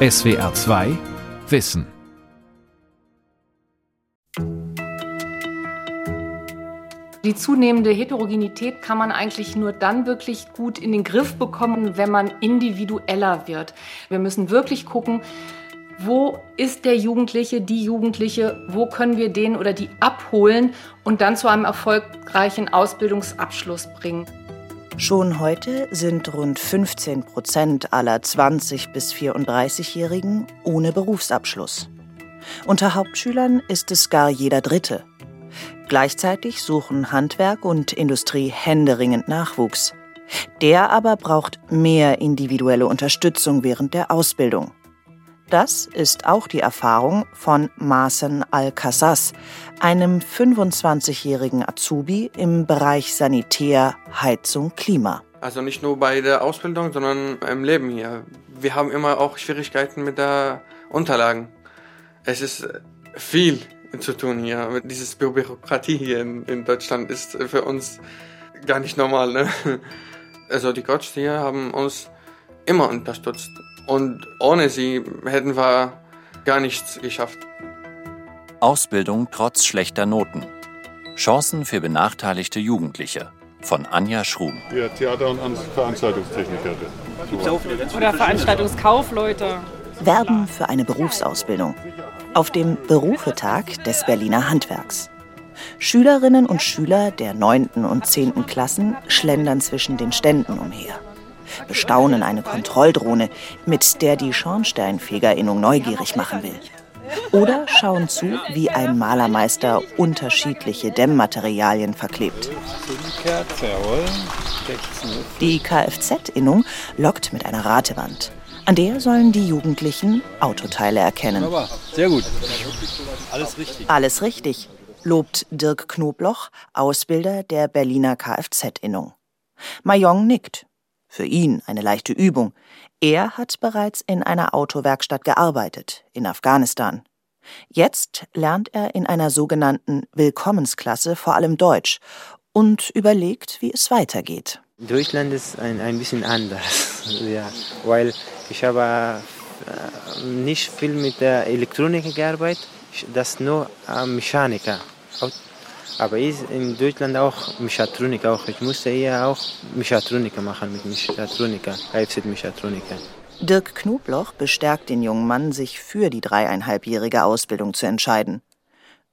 SWR 2 Wissen Die zunehmende Heterogenität kann man eigentlich nur dann wirklich gut in den Griff bekommen, wenn man individueller wird. Wir müssen wirklich gucken, wo ist der Jugendliche, die Jugendliche, wo können wir den oder die abholen und dann zu einem erfolgreichen Ausbildungsabschluss bringen. Schon heute sind rund 15 Prozent aller 20 bis 34-Jährigen ohne Berufsabschluss. Unter Hauptschülern ist es gar jeder Dritte. Gleichzeitig suchen Handwerk und Industrie händeringend Nachwuchs. Der aber braucht mehr individuelle Unterstützung während der Ausbildung. Das ist auch die Erfahrung von Marcen Al-Kassas, einem 25-jährigen Azubi im Bereich Sanitär, Heizung, Klima. Also nicht nur bei der Ausbildung, sondern im Leben hier. Wir haben immer auch Schwierigkeiten mit der Unterlagen. Es ist viel zu tun hier. Dieses Bürokratie hier in, in Deutschland ist für uns gar nicht normal. Ne? Also die Coaches hier haben uns immer unterstützt. Und ohne sie hätten wir gar nichts geschafft. Ausbildung trotz schlechter Noten. Chancen für benachteiligte Jugendliche. Von Anja Schrum. Ja, Theater- und Veranstaltungstechniker. Oder Veranstaltungskaufleute. Werben für eine Berufsausbildung. Auf dem Berufetag des Berliner Handwerks. Schülerinnen und Schüler der 9. und 10. Klassen schlendern zwischen den Ständen umher bestaunen eine Kontrolldrohne, mit der die Schornsteinfegerinnung neugierig machen will. Oder schauen zu, wie ein Malermeister unterschiedliche Dämmmaterialien verklebt. Die Kfz-Innung lockt mit einer Ratewand. An der sollen die Jugendlichen Autoteile erkennen. Sehr gut. Alles richtig. Alles richtig, lobt Dirk Knobloch, Ausbilder der Berliner Kfz-Innung. Mayong nickt. Für ihn eine leichte Übung. Er hat bereits in einer Autowerkstatt gearbeitet, in Afghanistan. Jetzt lernt er in einer sogenannten Willkommensklasse vor allem Deutsch und überlegt, wie es weitergeht. Deutschland ist ein, ein bisschen anders, ja, weil ich habe äh, nicht viel mit der Elektronik gearbeitet, das nur äh, Mechaniker. Aber ich in Deutschland auch Mechatronik auch. Ich musste eher auch Mechatroniker machen mit Mechatroniker, Kfz-Mechatroniker. Dirk Knobloch bestärkt den jungen Mann, sich für die dreieinhalbjährige Ausbildung zu entscheiden.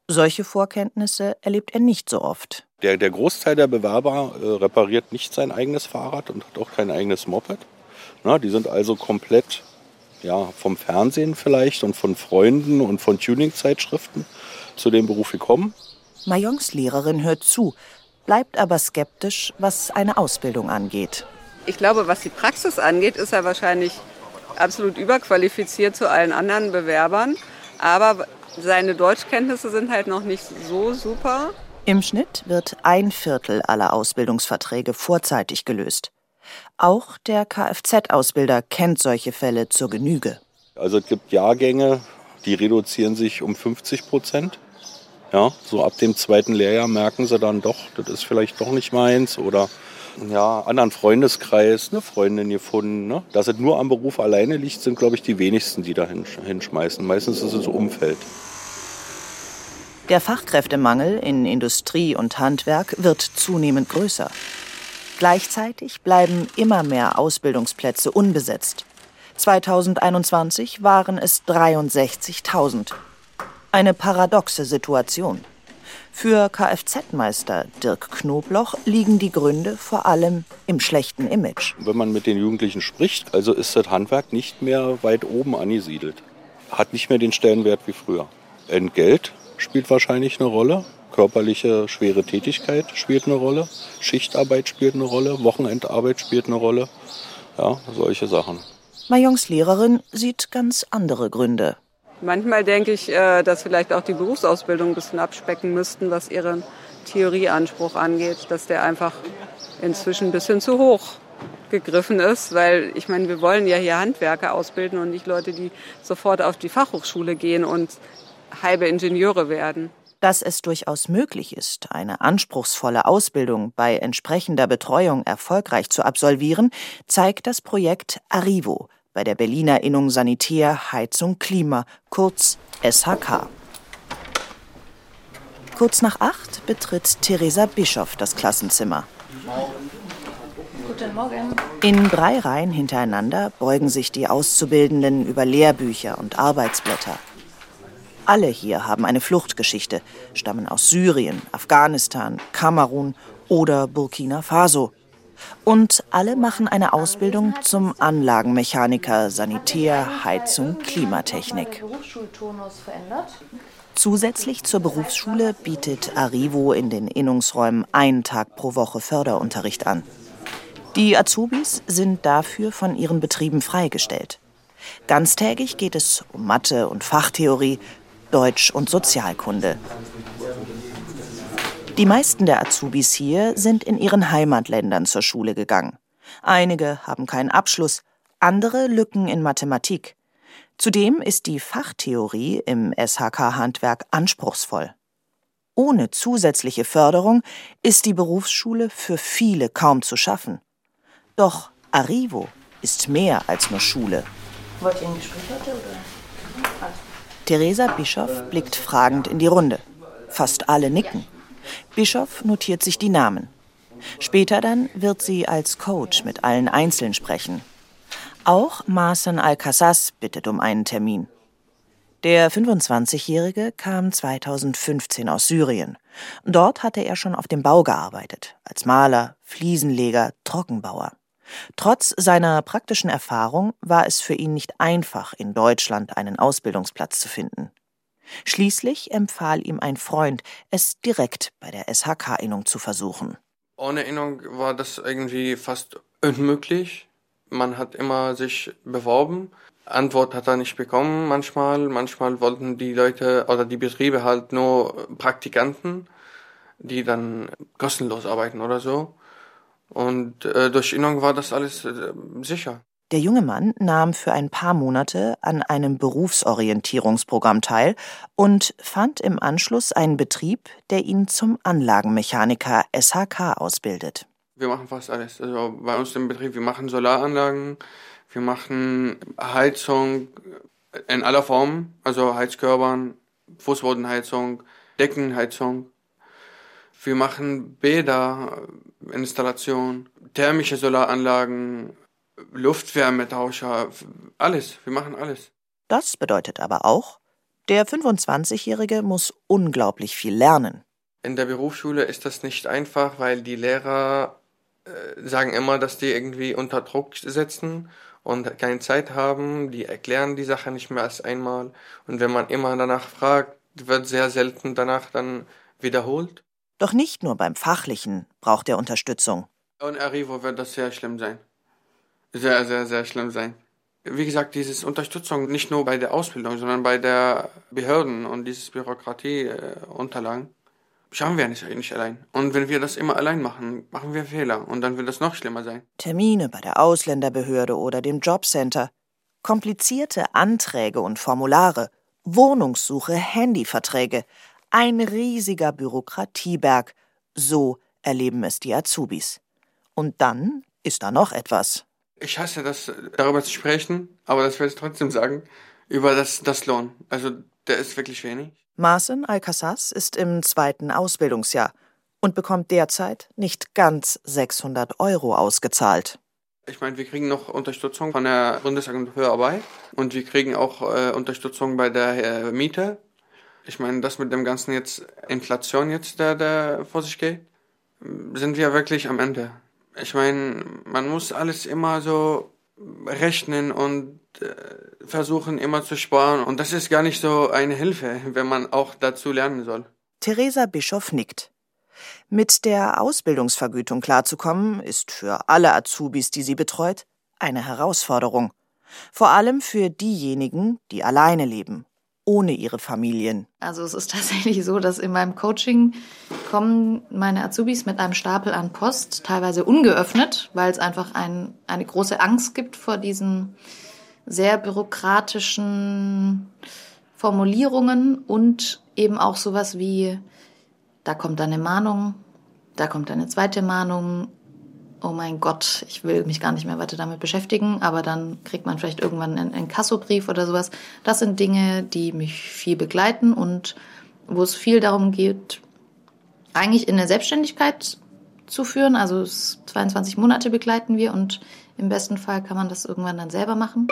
Solche Vorkenntnisse erlebt er nicht so oft. Der, der Großteil der Bewerber äh, repariert nicht sein eigenes Fahrrad und hat auch kein eigenes Moped. Na, die sind also komplett ja, vom Fernsehen vielleicht und von Freunden und von Tuning-Zeitschriften zu dem Beruf gekommen. Mayongs Lehrerin hört zu, bleibt aber skeptisch, was eine Ausbildung angeht. Ich glaube, was die Praxis angeht, ist er wahrscheinlich absolut überqualifiziert zu allen anderen Bewerbern. Aber seine Deutschkenntnisse sind halt noch nicht so super. Im Schnitt wird ein Viertel aller Ausbildungsverträge vorzeitig gelöst. Auch der Kfz-Ausbilder kennt solche Fälle zur Genüge. Also es gibt Jahrgänge, die reduzieren sich um 50 Prozent. Ja, so ab dem zweiten Lehrjahr merken sie dann doch, das ist vielleicht doch nicht meins oder ja, anderen Freundeskreis, eine Freundin gefunden. Ne? Dass es nur am Beruf alleine liegt, sind, glaube ich, die wenigsten, die da hinschmeißen. Meistens ist es Umfeld. Der Fachkräftemangel in Industrie und Handwerk wird zunehmend größer. Gleichzeitig bleiben immer mehr Ausbildungsplätze unbesetzt. 2021 waren es 63.000. Eine paradoxe Situation. Für Kfz-Meister Dirk Knobloch liegen die Gründe vor allem im schlechten Image. Wenn man mit den Jugendlichen spricht, also ist das Handwerk nicht mehr weit oben angesiedelt. Hat nicht mehr den Stellenwert wie früher. Entgelt spielt wahrscheinlich eine Rolle. Körperliche schwere Tätigkeit spielt eine Rolle. Schichtarbeit spielt eine Rolle. Wochenendarbeit spielt eine Rolle. Ja, solche Sachen. Mayongs Lehrerin sieht ganz andere Gründe. Manchmal denke ich, äh, dass vielleicht auch die Berufsausbildung ein bisschen abspecken müssten, was ihren Theorieanspruch angeht, dass der einfach inzwischen ein bisschen zu hoch gegriffen ist, weil ich meine, wir wollen ja hier Handwerker ausbilden und nicht Leute, die sofort auf die Fachhochschule gehen und halbe Ingenieure werden. Dass es durchaus möglich ist, eine anspruchsvolle Ausbildung bei entsprechender Betreuung erfolgreich zu absolvieren, zeigt das Projekt Arrivo, bei der Berliner Innung Sanitär, Heizung, Klima, kurz SHK. Kurz nach acht betritt Theresa Bischoff das Klassenzimmer. Guten Morgen. In drei Reihen hintereinander beugen sich die Auszubildenden über Lehrbücher und Arbeitsblätter. Alle hier haben eine Fluchtgeschichte, stammen aus Syrien, Afghanistan, Kamerun oder Burkina Faso. Und alle machen eine Ausbildung zum Anlagenmechaniker, Sanitär, Heizung, Klimatechnik. Zusätzlich zur Berufsschule bietet Arrivo in den Innungsräumen einen Tag pro Woche Förderunterricht an. Die Azubis sind dafür von ihren Betrieben freigestellt. Ganztägig geht es um Mathe und Fachtheorie, Deutsch und Sozialkunde. Die meisten der Azubis hier sind in ihren Heimatländern zur Schule gegangen. Einige haben keinen Abschluss, andere Lücken in Mathematik. Zudem ist die Fachtheorie im SHK-Handwerk anspruchsvoll. Ohne zusätzliche Förderung ist die Berufsschule für viele kaum zu schaffen. Doch Arrivo ist mehr als nur Schule. Wollt ihr ein Gespräch heute oder? Theresa Bischoff blickt fragend in die Runde. Fast alle nicken. Bischoff notiert sich die Namen. Später dann wird sie als Coach mit allen einzeln sprechen. Auch Marcen Alcassas bittet um einen Termin. Der 25-Jährige kam 2015 aus Syrien. Dort hatte er schon auf dem Bau gearbeitet, als Maler, Fliesenleger, Trockenbauer. Trotz seiner praktischen Erfahrung war es für ihn nicht einfach, in Deutschland einen Ausbildungsplatz zu finden. Schließlich empfahl ihm ein Freund, es direkt bei der SHK-Innung zu versuchen. Ohne Innung war das irgendwie fast unmöglich. Man hat immer sich beworben. Antwort hat er nicht bekommen manchmal. Manchmal wollten die Leute oder die Betriebe halt nur Praktikanten, die dann kostenlos arbeiten oder so. Und äh, durch Innung war das alles äh, sicher. Der junge Mann nahm für ein paar Monate an einem Berufsorientierungsprogramm teil und fand im Anschluss einen Betrieb, der ihn zum Anlagenmechaniker SHK ausbildet. Wir machen fast alles. Also bei uns im Betrieb, wir machen Solaranlagen, wir machen Heizung in aller Form, also Heizkörpern, Fußbodenheizung, Deckenheizung, wir machen Bäder, Installation, thermische Solaranlagen, Luftwärmetauscher, alles. Wir machen alles. Das bedeutet aber auch, der 25-Jährige muss unglaublich viel lernen. In der Berufsschule ist das nicht einfach, weil die Lehrer äh, sagen immer, dass die irgendwie unter Druck sitzen und keine Zeit haben. Die erklären die Sache nicht mehr als einmal. Und wenn man immer danach fragt, wird sehr selten danach dann wiederholt. Doch nicht nur beim Fachlichen braucht er Unterstützung. Und Arrivo wird das sehr schlimm sein. Sehr, sehr, sehr schlimm sein. Wie gesagt, diese Unterstützung nicht nur bei der Ausbildung, sondern bei der Behörden und dieses Bürokratieunterlagen schaffen wir nicht, nicht allein. Und wenn wir das immer allein machen, machen wir Fehler und dann wird das noch schlimmer sein. Termine bei der Ausländerbehörde oder dem Jobcenter, komplizierte Anträge und Formulare, Wohnungssuche, Handyverträge, ein riesiger Bürokratieberg. So erleben es die Azubis. Und dann ist da noch etwas. Ich hasse das, darüber zu sprechen, aber das werde ich trotzdem sagen, über das, das Lohn. Also, der ist wirklich wenig. Marcen Alcassas ist im zweiten Ausbildungsjahr und bekommt derzeit nicht ganz 600 Euro ausgezahlt. Ich meine, wir kriegen noch Unterstützung von der Bundesagentur für Arbeit und wir kriegen auch äh, Unterstützung bei der äh, Miete ich meine, das mit dem ganzen jetzt Inflation jetzt, der, der vor sich geht, sind wir wirklich am Ende. Ich meine, man muss alles immer so rechnen und äh, versuchen immer zu sparen. Und das ist gar nicht so eine Hilfe, wenn man auch dazu lernen soll. Theresa Bischof nickt. Mit der Ausbildungsvergütung klarzukommen, ist für alle Azubis, die sie betreut, eine Herausforderung. Vor allem für diejenigen, die alleine leben ohne ihre Familien. Also es ist tatsächlich so, dass in meinem Coaching kommen meine Azubis mit einem Stapel an Post, teilweise ungeöffnet, weil es einfach ein, eine große Angst gibt vor diesen sehr bürokratischen Formulierungen und eben auch sowas wie, da kommt eine Mahnung, da kommt eine zweite Mahnung oh mein Gott, ich will mich gar nicht mehr weiter damit beschäftigen, aber dann kriegt man vielleicht irgendwann einen, einen Kassobrief oder sowas. Das sind Dinge, die mich viel begleiten und wo es viel darum geht, eigentlich in der Selbstständigkeit zu führen. Also 22 Monate begleiten wir und im besten Fall kann man das irgendwann dann selber machen.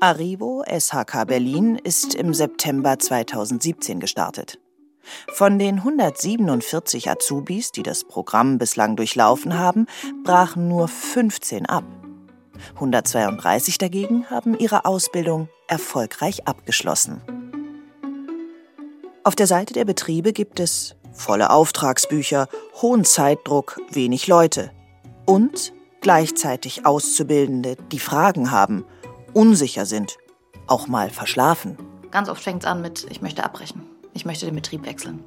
Arrivo SHK Berlin ist im September 2017 gestartet. Von den 147 Azubis, die das Programm bislang durchlaufen haben, brachen nur 15 ab. 132 dagegen haben ihre Ausbildung erfolgreich abgeschlossen. Auf der Seite der Betriebe gibt es volle Auftragsbücher, hohen Zeitdruck, wenig Leute und gleichzeitig Auszubildende, die Fragen haben, unsicher sind, auch mal verschlafen. Ganz oft fängt es an mit, ich möchte abbrechen ich möchte den Betrieb wechseln.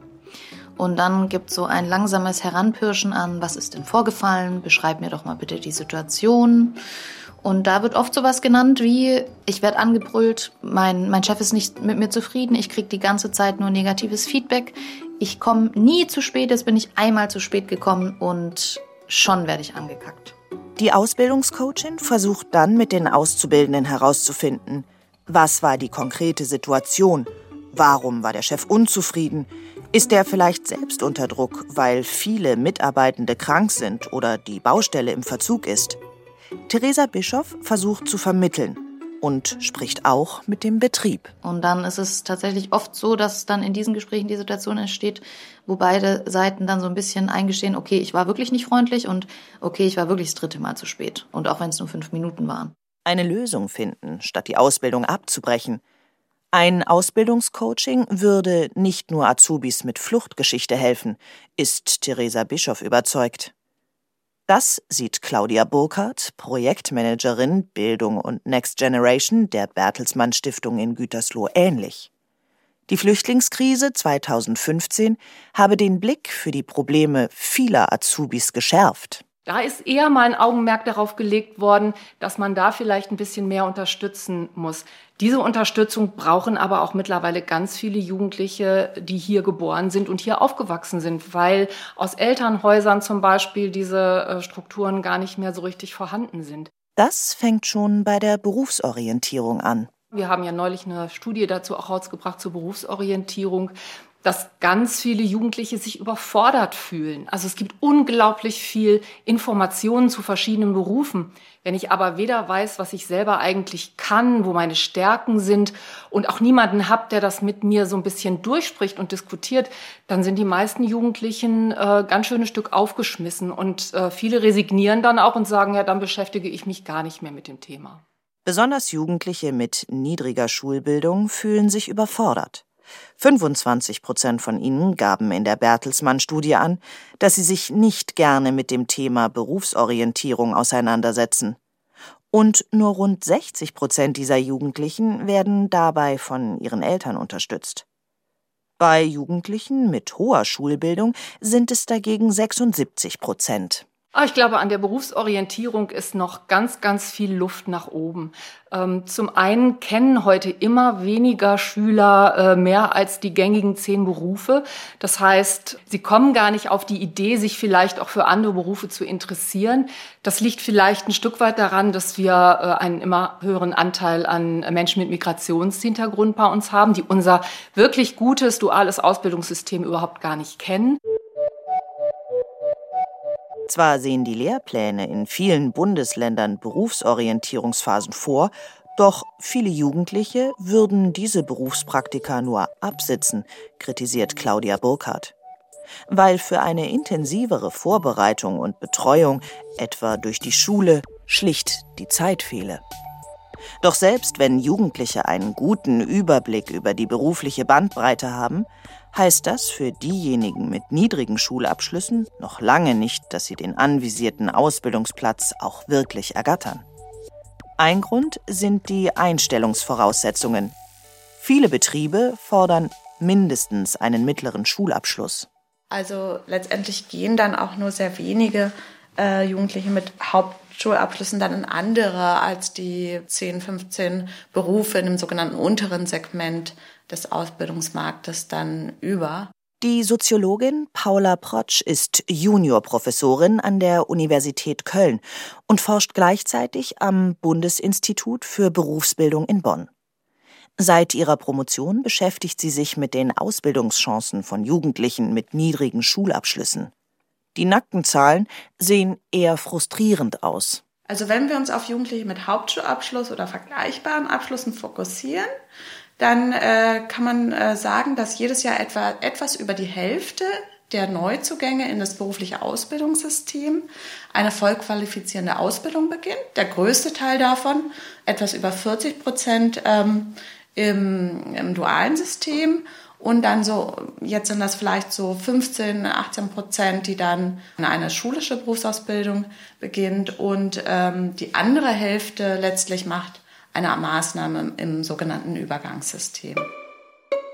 Und dann gibt es so ein langsames Heranpirschen an, was ist denn vorgefallen? Beschreib mir doch mal bitte die Situation. Und da wird oft sowas genannt wie, ich werde angebrüllt, mein, mein Chef ist nicht mit mir zufrieden, ich kriege die ganze Zeit nur negatives Feedback, ich komme nie zu spät, jetzt bin ich einmal zu spät gekommen und schon werde ich angekackt. Die Ausbildungscoachin versucht dann mit den Auszubildenden herauszufinden, was war die konkrete Situation Warum war der Chef unzufrieden? Ist er vielleicht selbst unter Druck, weil viele Mitarbeitende krank sind oder die Baustelle im Verzug ist? Theresa Bischoff versucht zu vermitteln und spricht auch mit dem Betrieb. Und dann ist es tatsächlich oft so, dass dann in diesen Gesprächen die Situation entsteht, wo beide Seiten dann so ein bisschen eingestehen, okay, ich war wirklich nicht freundlich und okay, ich war wirklich das dritte Mal zu spät. Und auch wenn es nur fünf Minuten waren. Eine Lösung finden, statt die Ausbildung abzubrechen – ein Ausbildungscoaching würde nicht nur Azubis mit Fluchtgeschichte helfen, ist Theresa Bischoff überzeugt. Das sieht Claudia Burkhardt, Projektmanagerin Bildung und Next Generation der Bertelsmann Stiftung in Gütersloh ähnlich. Die Flüchtlingskrise 2015 habe den Blick für die Probleme vieler Azubis geschärft. Da ist eher mal ein Augenmerk darauf gelegt worden, dass man da vielleicht ein bisschen mehr unterstützen muss. Diese Unterstützung brauchen aber auch mittlerweile ganz viele Jugendliche, die hier geboren sind und hier aufgewachsen sind, weil aus Elternhäusern zum Beispiel diese äh, Strukturen gar nicht mehr so richtig vorhanden sind. Das fängt schon bei der Berufsorientierung an. Wir haben ja neulich eine Studie dazu auch rausgebracht zur Berufsorientierung dass ganz viele Jugendliche sich überfordert fühlen. Also es gibt unglaublich viel Informationen zu verschiedenen Berufen. Wenn ich aber weder weiß, was ich selber eigentlich kann, wo meine Stärken sind und auch niemanden habe, der das mit mir so ein bisschen durchspricht und diskutiert, dann sind die meisten Jugendlichen äh, ganz schönes Stück aufgeschmissen und äh, viele resignieren dann auch und sagen, ja, dann beschäftige ich mich gar nicht mehr mit dem Thema. Besonders Jugendliche mit niedriger Schulbildung fühlen sich überfordert. 25 Prozent von ihnen gaben in der Bertelsmann-Studie an, dass sie sich nicht gerne mit dem Thema Berufsorientierung auseinandersetzen. Und nur rund 60 Prozent dieser Jugendlichen werden dabei von ihren Eltern unterstützt. Bei Jugendlichen mit hoher Schulbildung sind es dagegen 76 Prozent. Ah, ich glaube, an der Berufsorientierung ist noch ganz, ganz viel Luft nach oben. Ähm, zum einen kennen heute immer weniger Schüler äh, mehr als die gängigen zehn Berufe. Das heißt, sie kommen gar nicht auf die Idee, sich vielleicht auch für andere Berufe zu interessieren. Das liegt vielleicht ein Stück weit daran, dass wir äh, einen immer höheren Anteil an Menschen mit Migrationshintergrund bei uns haben, die unser wirklich gutes duales Ausbildungssystem überhaupt gar nicht kennen. Zwar sehen die Lehrpläne in vielen Bundesländern Berufsorientierungsphasen vor, doch viele Jugendliche würden diese Berufspraktika nur absitzen, kritisiert Claudia Burkhardt. Weil für eine intensivere Vorbereitung und Betreuung, etwa durch die Schule, schlicht die Zeit fehle. Doch selbst wenn Jugendliche einen guten Überblick über die berufliche Bandbreite haben, heißt das für diejenigen mit niedrigen Schulabschlüssen noch lange nicht, dass sie den anvisierten Ausbildungsplatz auch wirklich ergattern. Ein Grund sind die Einstellungsvoraussetzungen. Viele Betriebe fordern mindestens einen mittleren Schulabschluss. Also letztendlich gehen dann auch nur sehr wenige äh, Jugendliche mit Hauptschulabschlüssen dann in andere als die 10, 15 Berufe in dem sogenannten unteren Segment des Ausbildungsmarktes dann über. Die Soziologin Paula Protsch ist Juniorprofessorin an der Universität Köln und forscht gleichzeitig am Bundesinstitut für Berufsbildung in Bonn. Seit ihrer Promotion beschäftigt sie sich mit den Ausbildungschancen von Jugendlichen mit niedrigen Schulabschlüssen. Die nackten Zahlen sehen eher frustrierend aus. Also wenn wir uns auf Jugendliche mit Hauptschulabschluss oder vergleichbaren Abschlüssen fokussieren, dann äh, kann man äh, sagen, dass jedes Jahr etwa etwas über die Hälfte der Neuzugänge in das berufliche Ausbildungssystem eine vollqualifizierende Ausbildung beginnt. Der größte Teil davon, etwas über 40 Prozent ähm, im, im dualen System. Und dann so, jetzt sind das vielleicht so 15, 18 Prozent, die dann eine schulische Berufsausbildung beginnt. Und ähm, die andere Hälfte letztlich macht eine Maßnahme im sogenannten Übergangssystem.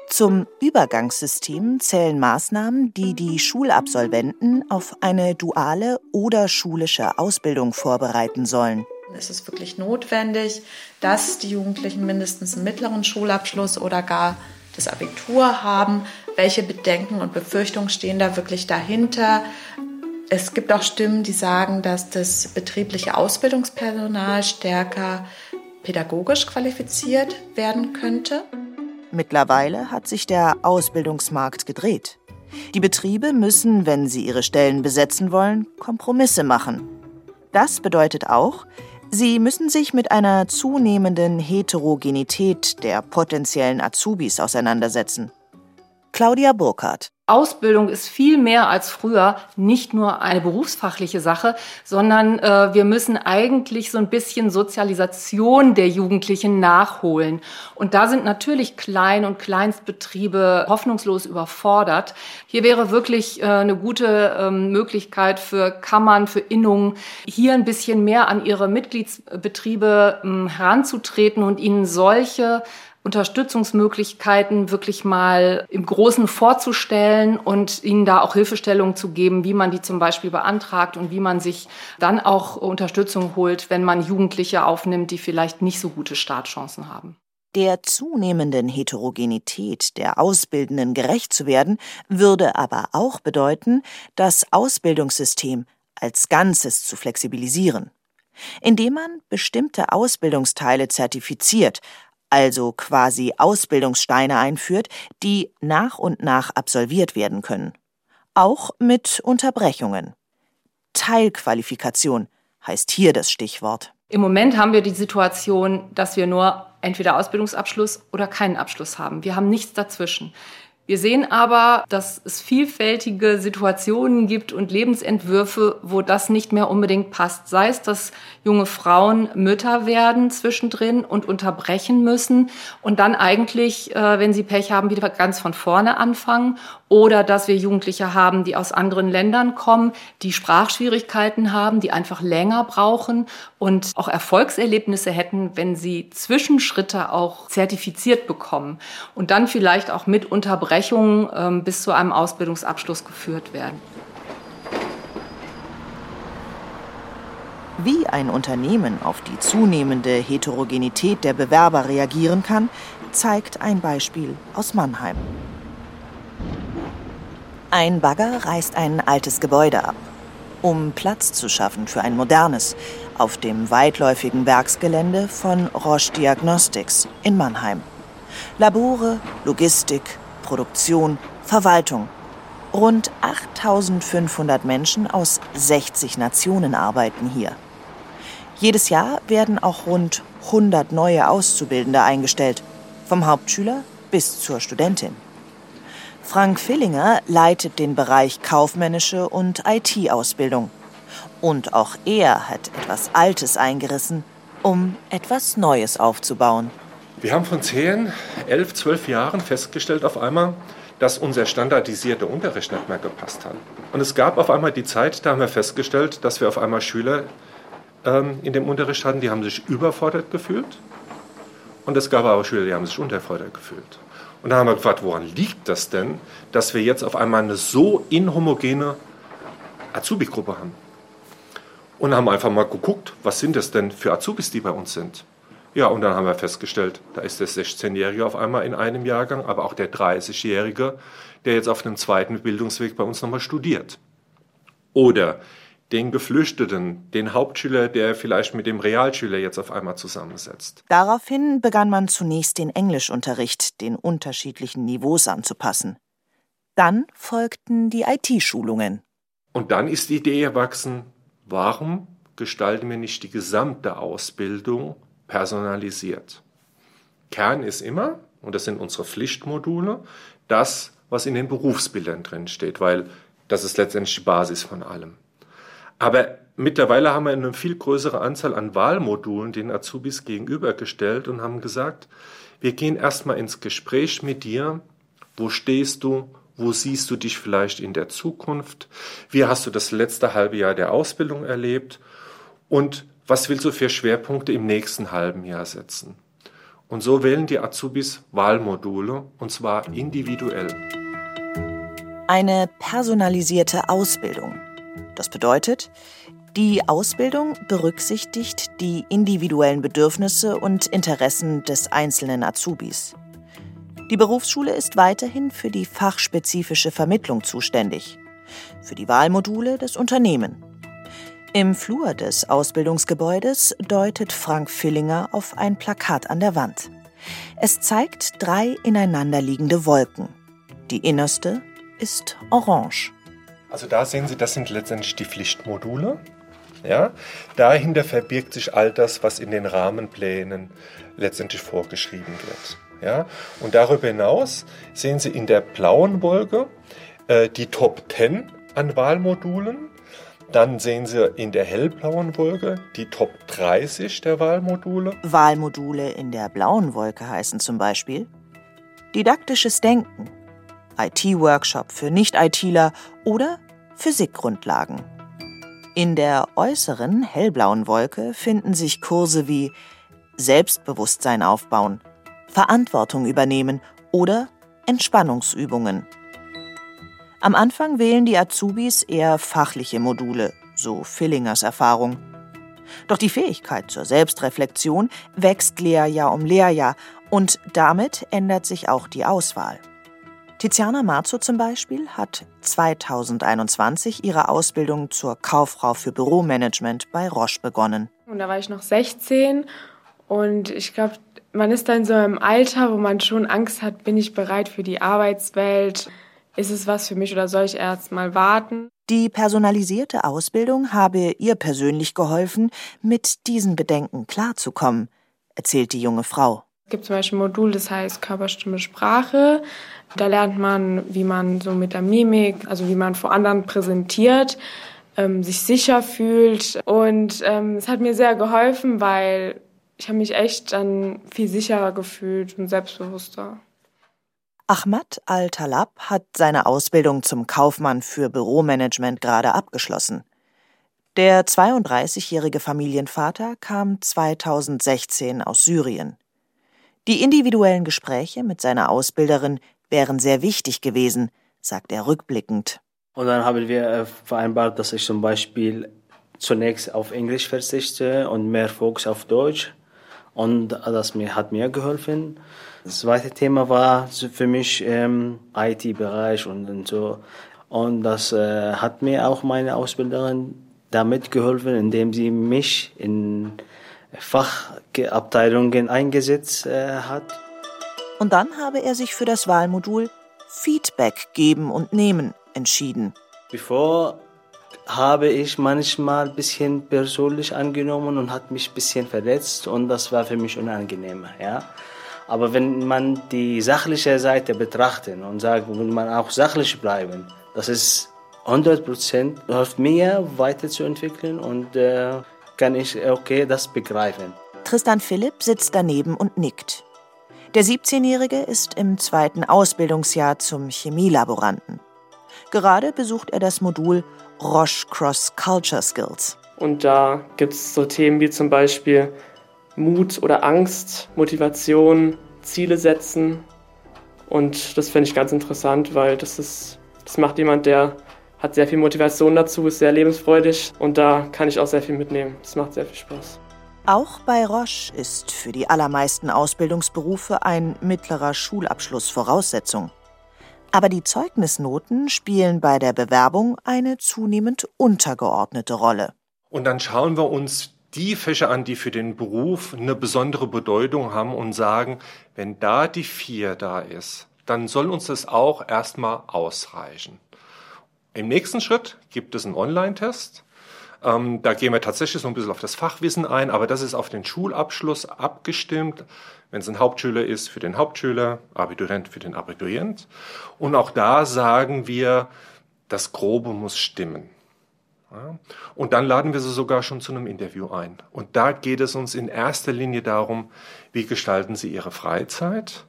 Zum Übergangssystem zählen Maßnahmen, die die Schulabsolventen auf eine duale oder schulische Ausbildung vorbereiten sollen. Es ist wirklich notwendig, dass die Jugendlichen mindestens einen mittleren Schulabschluss oder gar das Abitur haben. Welche Bedenken und Befürchtungen stehen da wirklich dahinter? Es gibt auch Stimmen, die sagen, dass das betriebliche Ausbildungspersonal stärker pädagogisch qualifiziert werden könnte? Mittlerweile hat sich der Ausbildungsmarkt gedreht. Die Betriebe müssen, wenn sie ihre Stellen besetzen wollen, Kompromisse machen. Das bedeutet auch, sie müssen sich mit einer zunehmenden Heterogenität der potenziellen Azubis auseinandersetzen. Claudia Burkhardt Ausbildung ist viel mehr als früher nicht nur eine berufsfachliche Sache, sondern äh, wir müssen eigentlich so ein bisschen Sozialisation der Jugendlichen nachholen. Und da sind natürlich Klein- und Kleinstbetriebe hoffnungslos überfordert. Hier wäre wirklich äh, eine gute ähm, Möglichkeit für Kammern, für Innungen, hier ein bisschen mehr an ihre Mitgliedsbetriebe ähm, heranzutreten und ihnen solche Unterstützungsmöglichkeiten wirklich mal im Großen vorzustellen und ihnen da auch Hilfestellungen zu geben, wie man die zum Beispiel beantragt und wie man sich dann auch Unterstützung holt, wenn man Jugendliche aufnimmt, die vielleicht nicht so gute Startchancen haben. Der zunehmenden Heterogenität der Ausbildenden gerecht zu werden, würde aber auch bedeuten, das Ausbildungssystem als Ganzes zu flexibilisieren indem man bestimmte Ausbildungsteile zertifiziert, also quasi Ausbildungssteine einführt, die nach und nach absolviert werden können. Auch mit Unterbrechungen. Teilqualifikation heißt hier das Stichwort. Im Moment haben wir die Situation, dass wir nur entweder Ausbildungsabschluss oder keinen Abschluss haben. Wir haben nichts dazwischen. Wir sehen aber, dass es vielfältige Situationen gibt und Lebensentwürfe, wo das nicht mehr unbedingt passt. Sei es, dass junge Frauen Mütter werden zwischendrin und unterbrechen müssen und dann eigentlich, äh, wenn sie Pech haben, wieder ganz von vorne anfangen. Oder dass wir Jugendliche haben, die aus anderen Ländern kommen, die Sprachschwierigkeiten haben, die einfach länger brauchen und auch Erfolgserlebnisse hätten, wenn sie Zwischenschritte auch zertifiziert bekommen und dann vielleicht auch mit Unterbrechungen ähm, bis zu einem Ausbildungsabschluss geführt werden. Wie ein Unternehmen auf die zunehmende Heterogenität der Bewerber reagieren kann, zeigt ein Beispiel aus Mannheim. Ein Bagger reißt ein altes Gebäude ab, um Platz zu schaffen für ein modernes, auf dem weitläufigen Werksgelände von Roche Diagnostics in Mannheim. Labore, Logistik, Produktion, Verwaltung. Rund 8500 Menschen aus 60 Nationen arbeiten hier. Jedes Jahr werden auch rund 100 neue Auszubildende eingestellt, vom Hauptschüler bis zur Studentin. Frank Fillinger leitet den Bereich kaufmännische und IT-Ausbildung. Und auch er hat etwas Altes eingerissen, um etwas Neues aufzubauen. Wir haben von zehn, elf, zwölf Jahren festgestellt auf einmal, dass unser standardisierter Unterricht nicht mehr gepasst hat. Und es gab auf einmal die Zeit, da haben wir festgestellt, dass wir auf einmal Schüler ähm, in dem Unterricht hatten, die haben sich überfordert gefühlt. Und es gab aber auch Schüler, die haben sich unterfordert gefühlt. Und da haben wir gefragt, woran liegt das denn, dass wir jetzt auf einmal eine so inhomogene Azubi-Gruppe haben? Und haben einfach mal geguckt, was sind das denn für Azubis, die bei uns sind? Ja, und dann haben wir festgestellt, da ist der 16-Jährige auf einmal in einem Jahrgang, aber auch der 30-Jährige, der jetzt auf einem zweiten Bildungsweg bei uns nochmal studiert. Oder den Geflüchteten, den Hauptschüler, der vielleicht mit dem Realschüler jetzt auf einmal zusammensetzt. Daraufhin begann man zunächst den Englischunterricht den unterschiedlichen Niveaus anzupassen. Dann folgten die IT-Schulungen. Und dann ist die Idee erwachsen, warum gestalten wir nicht die gesamte Ausbildung personalisiert? Kern ist immer, und das sind unsere Pflichtmodule, das, was in den Berufsbildern drin steht, weil das ist letztendlich die Basis von allem. Aber mittlerweile haben wir eine viel größere Anzahl an Wahlmodulen den Azubis gegenübergestellt und haben gesagt, wir gehen erstmal ins Gespräch mit dir. Wo stehst du? Wo siehst du dich vielleicht in der Zukunft? Wie hast du das letzte halbe Jahr der Ausbildung erlebt? Und was willst du für Schwerpunkte im nächsten halben Jahr setzen? Und so wählen die Azubis Wahlmodule, und zwar individuell. Eine personalisierte Ausbildung. Das bedeutet, die Ausbildung berücksichtigt die individuellen Bedürfnisse und Interessen des einzelnen Azubis. Die Berufsschule ist weiterhin für die fachspezifische Vermittlung zuständig, für die Wahlmodule das Unternehmen. Im Flur des Ausbildungsgebäudes deutet Frank Fillinger auf ein Plakat an der Wand. Es zeigt drei ineinanderliegende Wolken. Die innerste ist orange. Also da sehen Sie, das sind letztendlich die Pflichtmodule. Ja, dahinter verbirgt sich all das, was in den Rahmenplänen letztendlich vorgeschrieben wird. Ja, und darüber hinaus sehen Sie in der blauen Wolke äh, die Top 10 an Wahlmodulen. Dann sehen Sie in der hellblauen Wolke die Top 30 der Wahlmodule. Wahlmodule in der blauen Wolke heißen zum Beispiel didaktisches Denken, IT-Workshop für Nicht-ITler oder Physikgrundlagen. In der äußeren hellblauen Wolke finden sich Kurse wie Selbstbewusstsein aufbauen, Verantwortung übernehmen oder Entspannungsübungen. Am Anfang wählen die Azubis eher fachliche Module, so Fillingers Erfahrung. Doch die Fähigkeit zur Selbstreflexion wächst Lehrjahr um Lehrjahr und damit ändert sich auch die Auswahl. Tiziana Marzo zum Beispiel hat 2021 ihre Ausbildung zur Kauffrau für Büromanagement bei Roche begonnen. Und da war ich noch 16 und ich glaube, man ist dann so im Alter, wo man schon Angst hat, bin ich bereit für die Arbeitswelt? Ist es was für mich oder soll ich erst mal warten? Die personalisierte Ausbildung habe ihr persönlich geholfen, mit diesen Bedenken klarzukommen, erzählt die junge Frau. Es gibt zum Beispiel ein Modul, das heißt Körperstimme Sprache. Da lernt man, wie man so mit der Mimik, also wie man vor anderen präsentiert, ähm, sich sicher fühlt. Und ähm, es hat mir sehr geholfen, weil ich habe mich echt dann viel sicherer gefühlt und selbstbewusster. Ahmad Al-Talab hat seine Ausbildung zum Kaufmann für Büromanagement gerade abgeschlossen. Der 32-jährige Familienvater kam 2016 aus Syrien. Die individuellen Gespräche mit seiner Ausbilderin wären sehr wichtig gewesen, sagt er rückblickend. Und dann haben wir äh, vereinbart, dass ich zum Beispiel zunächst auf Englisch verzichte und mehr Fokus auf Deutsch. Und das hat mir geholfen. Das zweite Thema war für mich ähm, IT-Bereich und, und, so. Und das äh, hat mir auch meine Ausbilderin damit geholfen, indem sie mich in Fachabteilungen eingesetzt äh, hat. Und dann habe er sich für das Wahlmodul Feedback geben und nehmen entschieden. Bevor habe ich manchmal ein bisschen persönlich angenommen und hat mich ein bisschen verletzt und das war für mich unangenehm. Ja? Aber wenn man die sachliche Seite betrachtet und sagt, will man auch sachlich bleiben, das ist 100 Prozent hilft mir weiterzuentwickeln und äh, kann ich okay das begreifen. Tristan Philipp sitzt daneben und nickt. Der 17-Jährige ist im zweiten Ausbildungsjahr zum Chemielaboranten. Gerade besucht er das Modul Roche Cross Culture Skills. Und da gibt es so Themen wie zum Beispiel Mut oder Angst, Motivation, Ziele setzen. Und das finde ich ganz interessant, weil das ist, das macht jemand, der hat sehr viel Motivation dazu, ist sehr lebensfreudig und da kann ich auch sehr viel mitnehmen. Es macht sehr viel Spaß. Auch bei Roche ist für die allermeisten Ausbildungsberufe ein mittlerer Schulabschluss Voraussetzung. Aber die Zeugnisnoten spielen bei der Bewerbung eine zunehmend untergeordnete Rolle. Und dann schauen wir uns die Fächer an, die für den Beruf eine besondere Bedeutung haben und sagen, wenn da die vier da ist, dann soll uns das auch erstmal ausreichen. Im nächsten Schritt gibt es einen Online-Test. Ähm, da gehen wir tatsächlich so ein bisschen auf das Fachwissen ein, aber das ist auf den Schulabschluss abgestimmt. Wenn es ein Hauptschüler ist, für den Hauptschüler, Abiturient für den Abiturient. Und auch da sagen wir, das Grobe muss stimmen. Ja. Und dann laden wir sie sogar schon zu einem Interview ein. Und da geht es uns in erster Linie darum, wie gestalten sie ihre Freizeit?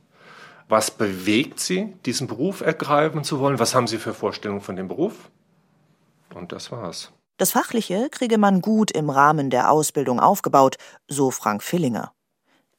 Was bewegt sie, diesen Beruf ergreifen zu wollen? Was haben sie für Vorstellungen von dem Beruf? Und das war's. Das Fachliche kriege man gut im Rahmen der Ausbildung aufgebaut, so Frank Fillinger.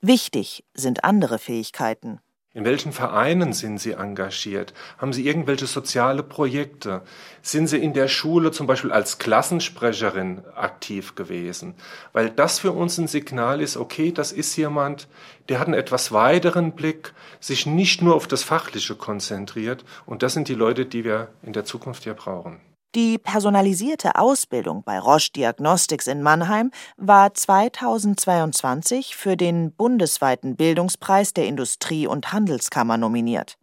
Wichtig sind andere Fähigkeiten. In welchen Vereinen sind Sie engagiert? Haben Sie irgendwelche soziale Projekte? Sind Sie in der Schule zum Beispiel als Klassensprecherin aktiv gewesen? Weil das für uns ein Signal ist, okay, das ist jemand, der hat einen etwas weiteren Blick, sich nicht nur auf das Fachliche konzentriert. Und das sind die Leute, die wir in der Zukunft hier brauchen. Die personalisierte Ausbildung bei Roche Diagnostics in Mannheim war 2022 für den bundesweiten Bildungspreis der Industrie- und Handelskammer nominiert.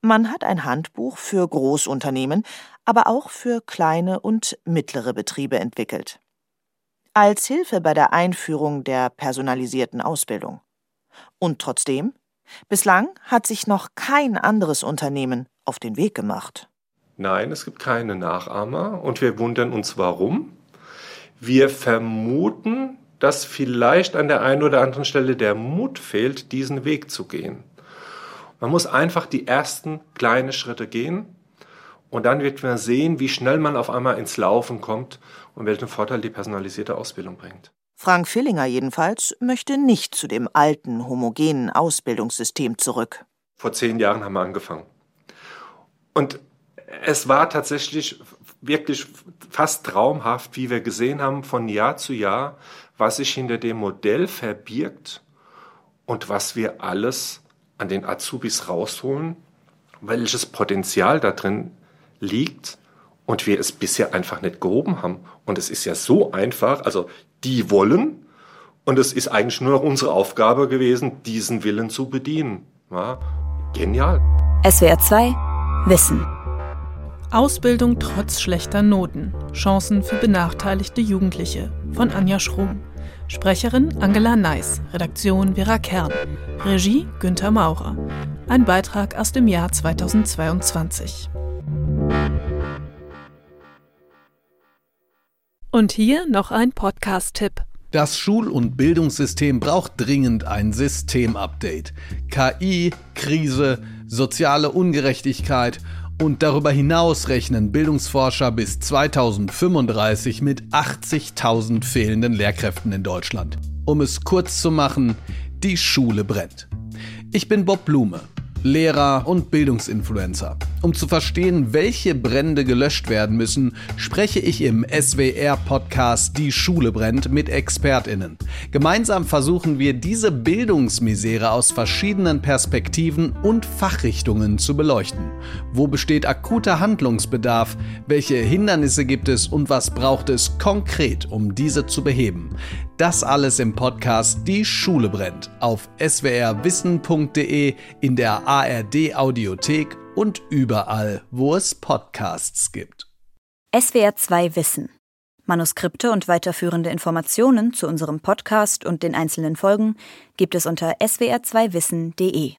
Man hat ein Handbuch für Großunternehmen, aber auch für kleine und mittlere Betriebe entwickelt. Als Hilfe bei der Einführung der personalisierten Ausbildung. Und trotzdem, bislang hat sich noch kein anderes Unternehmen auf den Weg gemacht. Nein, es gibt keine Nachahmer und wir wundern uns warum. Wir vermuten, dass vielleicht an der einen oder anderen Stelle der Mut fehlt, diesen Weg zu gehen. Man muss einfach die ersten kleinen Schritte gehen und dann wird man sehen, wie schnell man auf einmal ins Laufen kommt und welchen Vorteil die personalisierte Ausbildung bringt. Frank Fillinger jedenfalls möchte nicht zu dem alten, homogenen Ausbildungssystem zurück. Vor zehn Jahren haben wir angefangen. Und es war tatsächlich wirklich fast traumhaft, wie wir gesehen haben von Jahr zu Jahr, was sich hinter dem Modell verbirgt und was wir alles an den Azubis rausholen, welches Potenzial da drin liegt und wir es bisher einfach nicht gehoben haben. Und es ist ja so einfach, also die wollen und es ist eigentlich nur noch unsere Aufgabe gewesen, diesen Willen zu bedienen. Ja, genial. SWR 2 Wissen. Ausbildung trotz schlechter Noten. Chancen für benachteiligte Jugendliche von Anja Schrum. Sprecherin Angela Neiss, Redaktion Vera Kern, Regie Günther Maurer. Ein Beitrag aus dem Jahr 2022. Und hier noch ein Podcast-Tipp. Das Schul- und Bildungssystem braucht dringend ein Systemupdate. KI, Krise, soziale Ungerechtigkeit – und darüber hinaus rechnen Bildungsforscher bis 2035 mit 80.000 fehlenden Lehrkräften in Deutschland. Um es kurz zu machen, die Schule brennt. Ich bin Bob Blume. Lehrer und Bildungsinfluencer. Um zu verstehen, welche Brände gelöscht werden müssen, spreche ich im SWR-Podcast Die Schule brennt mit ExpertInnen. Gemeinsam versuchen wir, diese Bildungsmisere aus verschiedenen Perspektiven und Fachrichtungen zu beleuchten. Wo besteht akuter Handlungsbedarf? Welche Hindernisse gibt es und was braucht es konkret, um diese zu beheben? Das alles im Podcast Die Schule brennt auf swrwissen.de, in der ARD Audiothek und überall, wo es Podcasts gibt. SWR 2 Wissen. Manuskripte und weiterführende Informationen zu unserem Podcast und den einzelnen Folgen gibt es unter swr2wissen.de.